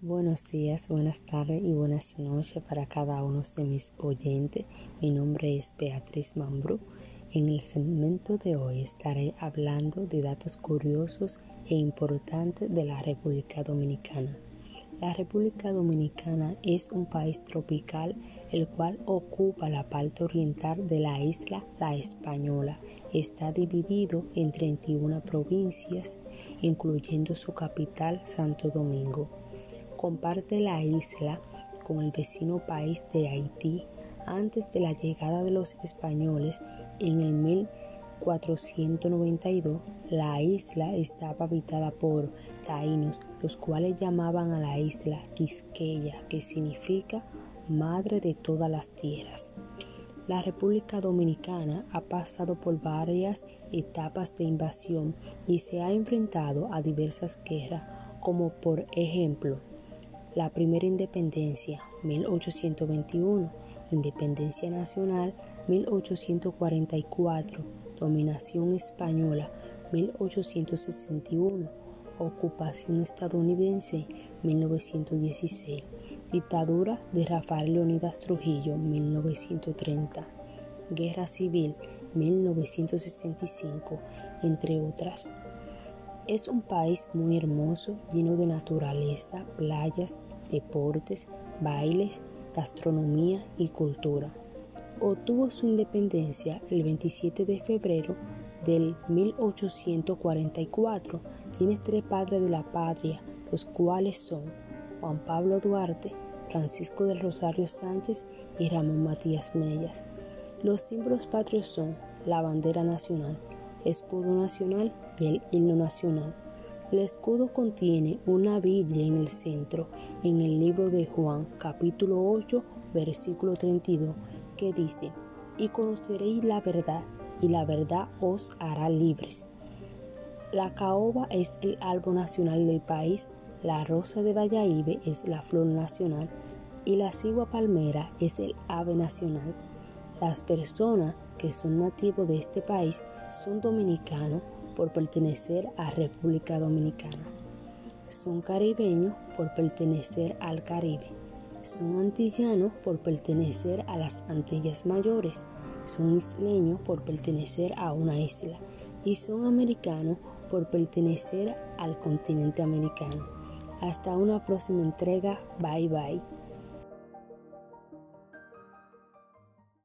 Buenos días, buenas tardes y buenas noches para cada uno de mis oyentes. Mi nombre es Beatriz Mambrú. En el segmento de hoy estaré hablando de datos curiosos e importantes de la República Dominicana. La República Dominicana es un país tropical el cual ocupa la parte oriental de la isla La Española. Está dividido en 31 provincias, incluyendo su capital Santo Domingo. Comparte la isla con el vecino país de Haití antes de la llegada de los españoles en el 1492. La isla estaba habitada por taínos, los cuales llamaban a la isla Quisqueya, que significa madre de todas las tierras. La República Dominicana ha pasado por varias etapas de invasión y se ha enfrentado a diversas guerras, como por ejemplo la primera independencia 1821, independencia nacional 1844, dominación española 1861, ocupación estadounidense 1916. Dictadura de Rafael Leonidas Trujillo, 1930. Guerra Civil, 1965, entre otras. Es un país muy hermoso, lleno de naturaleza, playas, deportes, bailes, gastronomía y cultura. Obtuvo su independencia el 27 de febrero del 1844. Tiene tres padres de la patria, los cuales son Juan Pablo Duarte, Francisco del Rosario Sánchez y Ramón Matías Mellas. Los símbolos patrios son la bandera nacional, escudo nacional y el himno nacional. El escudo contiene una Biblia en el centro, en el libro de Juan, capítulo 8, versículo 32, que dice, y conoceréis la verdad, y la verdad os hará libres. La caoba es el árbol nacional del país la rosa de Valladolid es la flor nacional y la cigua palmera es el ave nacional. Las personas que son nativos de este país son dominicanos por pertenecer a República Dominicana. Son caribeños por pertenecer al Caribe. Son antillanos por pertenecer a las Antillas Mayores. Son isleños por pertenecer a una isla. Y son americanos por pertenecer al continente americano. Hasta una próxima entrega. Bye bye.